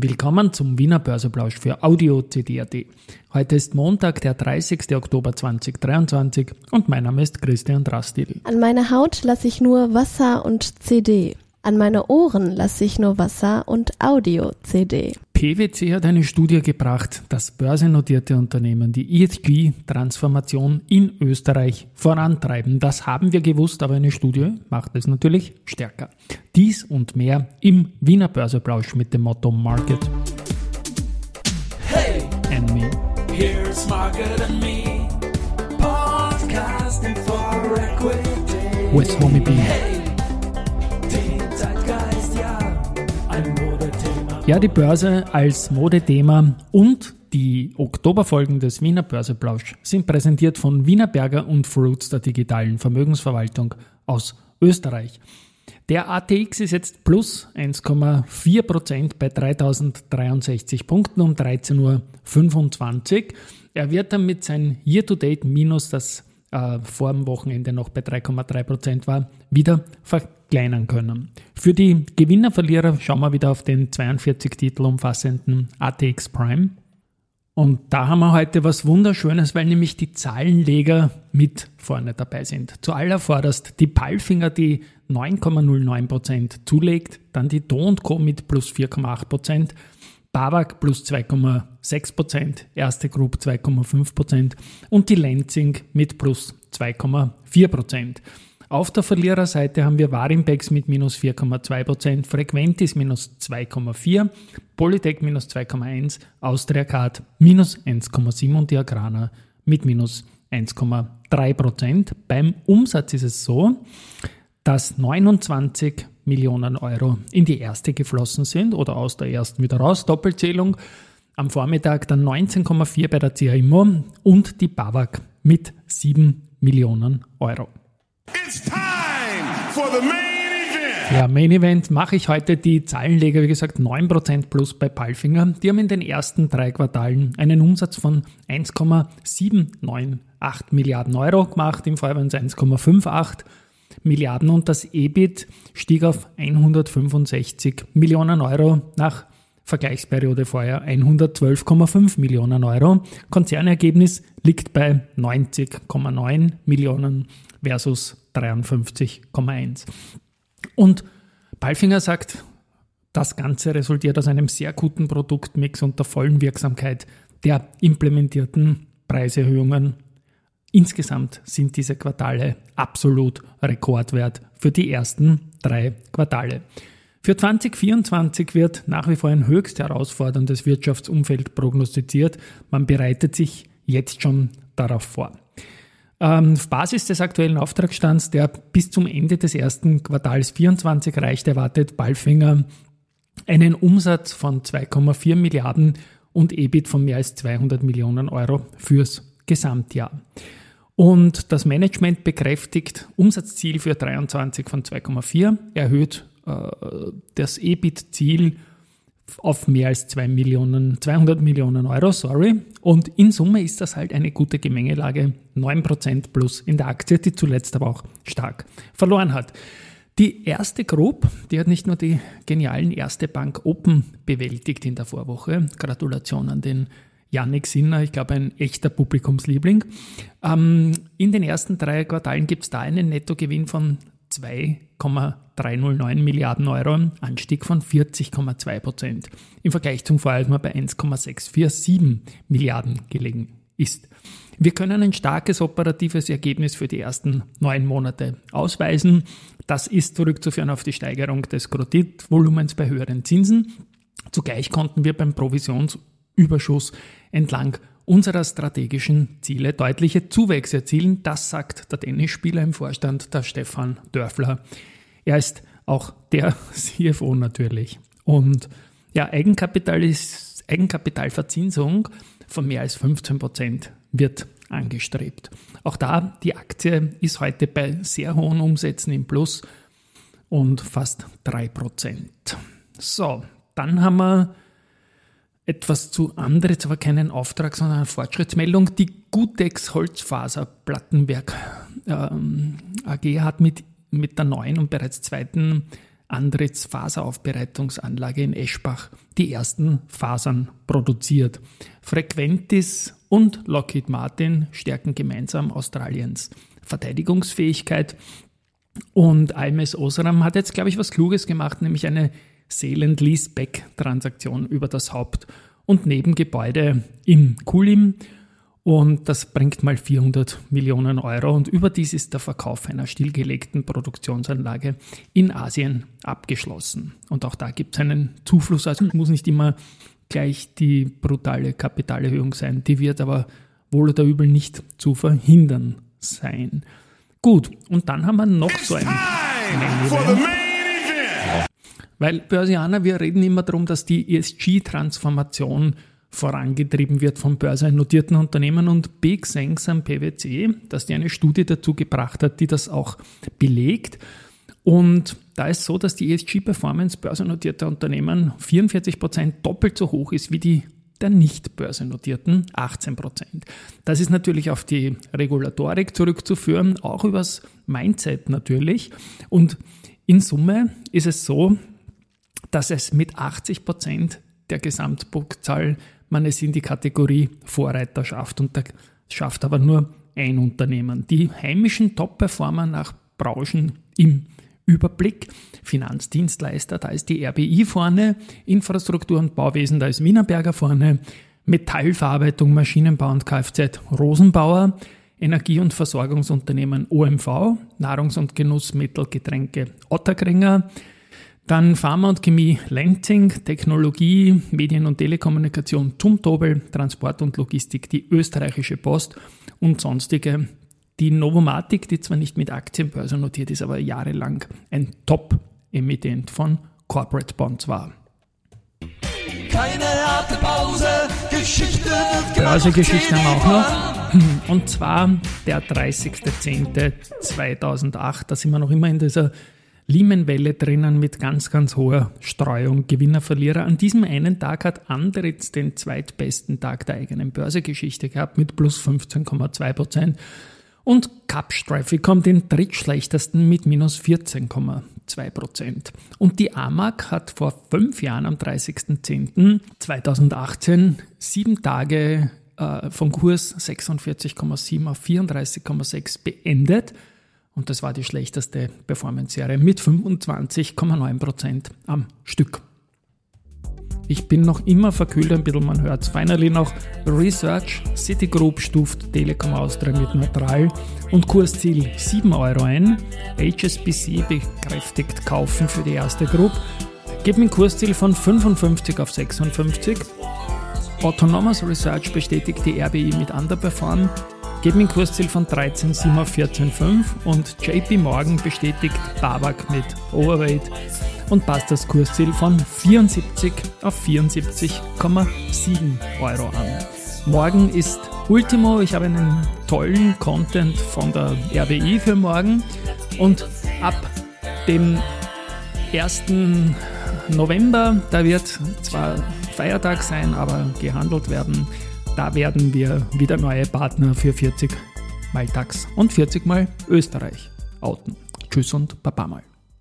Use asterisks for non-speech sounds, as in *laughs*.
Willkommen zum Wiener Börseplausch für Audio CD.at. Heute ist Montag, der 30. Oktober 2023 und mein Name ist Christian Drastil. An meine Haut lasse ich nur Wasser und CD. An meine Ohren lasse ich nur Wasser und Audio-CD. PwC hat eine Studie gebracht, dass börsennotierte Unternehmen die ESG-Transformation in Österreich vorantreiben. Das haben wir gewusst, aber eine Studie macht es natürlich stärker. Dies und mehr im Wiener Börseplausch mit dem Motto Market. Hey, and me. Here's Market and me. Podcasting for Equity. With Homie B. Hey. Ja, die Börse als Modethema und die Oktoberfolgen des Wiener Börseplausch sind präsentiert von Wienerberger und Fruits der digitalen Vermögensverwaltung aus Österreich. Der ATX ist jetzt plus 1,4% bei 3063 Punkten um 13.25 Uhr. Er wird damit sein Year-to-Date minus das äh, vor dem Wochenende noch bei 3,3% war, wieder verkleinern können. Für die Gewinner-Verlierer schauen wir wieder auf den 42 Titel umfassenden ATX Prime. Und da haben wir heute was Wunderschönes, weil nämlich die Zahlenleger mit vorne dabei sind. Zuallervorderst die Palfinger, die 9,09% zulegt, dann die Do Co. mit plus 4,8%, BAWAG plus 2,6%, Erste Group 2,5% und die Lenzing mit plus 2,4%. Auf der Verliererseite haben wir Warimpex mit minus 4,2%, Frequentis minus 2,4%, Polytech minus 2,1%, Austria Card minus 1,7% und die Agrana mit minus 1,3%. Beim Umsatz ist es so, dass 29 Millionen Euro in die erste geflossen sind oder aus der ersten wieder raus, Doppelzählung. Am Vormittag dann 19,4 bei der CA Immo und die BAWAG mit 7 Millionen Euro. It's time for the main event. Ja, Main Event mache ich heute die Zahlenleger, wie gesagt, 9% plus bei Palfinger. Die haben in den ersten drei Quartalen einen Umsatz von 1,798 Milliarden Euro gemacht, im Fall waren es 1,58 Milliarden und das EBIT stieg auf 165 Millionen Euro nach Vergleichsperiode vorher 112,5 Millionen Euro. Konzernergebnis liegt bei 90,9 Millionen versus 53,1. Und Balfinger sagt, das Ganze resultiert aus einem sehr guten Produktmix und der vollen Wirksamkeit der implementierten Preiserhöhungen Insgesamt sind diese Quartale absolut Rekordwert für die ersten drei Quartale. Für 2024 wird nach wie vor ein höchst herausforderndes Wirtschaftsumfeld prognostiziert. Man bereitet sich jetzt schon darauf vor. Ähm, auf Basis des aktuellen Auftragsstands, der bis zum Ende des ersten Quartals 24 reicht, erwartet Balfinger einen Umsatz von 2,4 Milliarden und EBIT von mehr als 200 Millionen Euro fürs Gesamtjahr. Und das Management bekräftigt Umsatzziel für 23 von 2,4, erhöht äh, das EBIT-Ziel auf mehr als 2 Millionen, 200 Millionen Euro, sorry. Und in Summe ist das halt eine gute Gemengelage, 9% plus in der Aktie, die zuletzt aber auch stark verloren hat. Die erste Group, die hat nicht nur die genialen Erste Bank Open bewältigt in der Vorwoche. Gratulation an den Yannick Sinner, ich glaube ein echter Publikumsliebling. Ähm, in den ersten drei Quartalen gibt es da einen Nettogewinn von 2,309 Milliarden Euro, Anstieg von 40,2 Prozent. Im Vergleich zum Vorjahr bei 1,647 Milliarden gelegen ist. Wir können ein starkes operatives Ergebnis für die ersten neun Monate ausweisen. Das ist zurückzuführen auf die Steigerung des Kreditvolumens bei höheren Zinsen. Zugleich konnten wir beim Provisions- Überschuss entlang unserer strategischen Ziele deutliche Zuwächse erzielen. Das sagt der Tennisspieler im Vorstand, der Stefan Dörfler. Er ist auch der *laughs* CFO natürlich. Und ja, Eigenkapital ist, Eigenkapitalverzinsung von mehr als 15 Prozent wird angestrebt. Auch da, die Aktie ist heute bei sehr hohen Umsätzen im Plus und fast 3 Prozent. So, dann haben wir etwas zu anderes, aber keinen Auftrag, sondern eine Fortschrittsmeldung. Die Gutex Holzfaser Plattenwerk ähm, AG hat mit, mit der neuen und bereits zweiten Andritz Faseraufbereitungsanlage in Eschbach die ersten Fasern produziert. Frequentis und Lockheed Martin stärken gemeinsam Australiens Verteidigungsfähigkeit. Und IMS Osram hat jetzt, glaube ich, was Kluges gemacht, nämlich eine Sale-and-Lease-Back-Transaktion über das Haupt- und Nebengebäude in Kulim und das bringt mal 400 Millionen Euro. Und überdies ist der Verkauf einer stillgelegten Produktionsanlage in Asien abgeschlossen. Und auch da gibt es einen Zufluss. Also es muss nicht immer gleich die brutale Kapitalerhöhung sein. Die wird aber wohl oder übel nicht zu verhindern sein. Gut, und dann haben wir noch so ein Weil Börsianer, wir reden immer darum, dass die ESG-Transformation vorangetrieben wird von börsennotierten Unternehmen und Big Thanks am PwC, dass die eine Studie dazu gebracht hat, die das auch belegt. Und da ist so, dass die ESG-Performance börsennotierter Unternehmen 44 Prozent doppelt so hoch ist wie die der nicht börsennotierten 18 Prozent. Das ist natürlich auf die Regulatorik zurückzuführen, auch übers Mindset natürlich. Und in Summe ist es so, dass es mit 80 Prozent der Gesamtpunktzahl man es in die Kategorie Vorreiter schafft und da schafft aber nur ein Unternehmen. Die heimischen Top-Performer nach Branchen im Überblick. Finanzdienstleister, da ist die RBI vorne, Infrastruktur und Bauwesen, da ist Wienerberger vorne, Metallverarbeitung, Maschinenbau und Kfz Rosenbauer, Energie- und Versorgungsunternehmen OMV, Nahrungs- und Genussmittel, Getränke Otterkringer, dann Pharma und Chemie Lenzing, Technologie, Medien und Telekommunikation Zumtobel, Transport und Logistik die österreichische Post und sonstige die Novomatic, die zwar nicht mit Aktienbörse notiert ist, aber jahrelang ein Top-Emittent von Corporate Bonds war. Keine harte Pause, Geschichte Börsegeschichte haben wir auch noch. Und zwar der 30.10.2008. Da sind wir noch immer in dieser Lehman-Welle drinnen mit ganz, ganz hoher Streuung, Gewinner, Verlierer. An diesem einen Tag hat Andritz den zweitbesten Tag der eigenen Börsegeschichte gehabt mit plus 15,2 Prozent. Und Capstrafic den drittschlechtesten mit minus 14,2 Prozent. Und die AMAG hat vor fünf Jahren am 30.10.2018 sieben Tage äh, vom Kurs 46,7 auf 34,6 beendet und das war die schlechteste Performance-Serie mit 25,9% am Stück. Ich bin noch immer verkühlt ein bisschen, man hört es. Finally noch Research. Citigroup stuft Telekom Austria mit neutral und Kursziel 7 Euro ein. HSBC bekräftigt Kaufen für die erste Group. Gibt ein Kursziel von 55 auf 56. Autonomous Research bestätigt die RBI mit Underperform geben ein Kursziel von 13,7 auf 14,5 und JP Morgan bestätigt Babak mit Overweight und passt das Kursziel von 74 auf 74,7 Euro an. Morgen ist Ultimo. Ich habe einen tollen Content von der RBI für morgen und ab dem 1. November, da wird zwar Feiertag sein, aber gehandelt werden da werden wir wieder neue Partner für 40 Mal DAX und 40 Mal Österreich outen. Tschüss und Baba mal.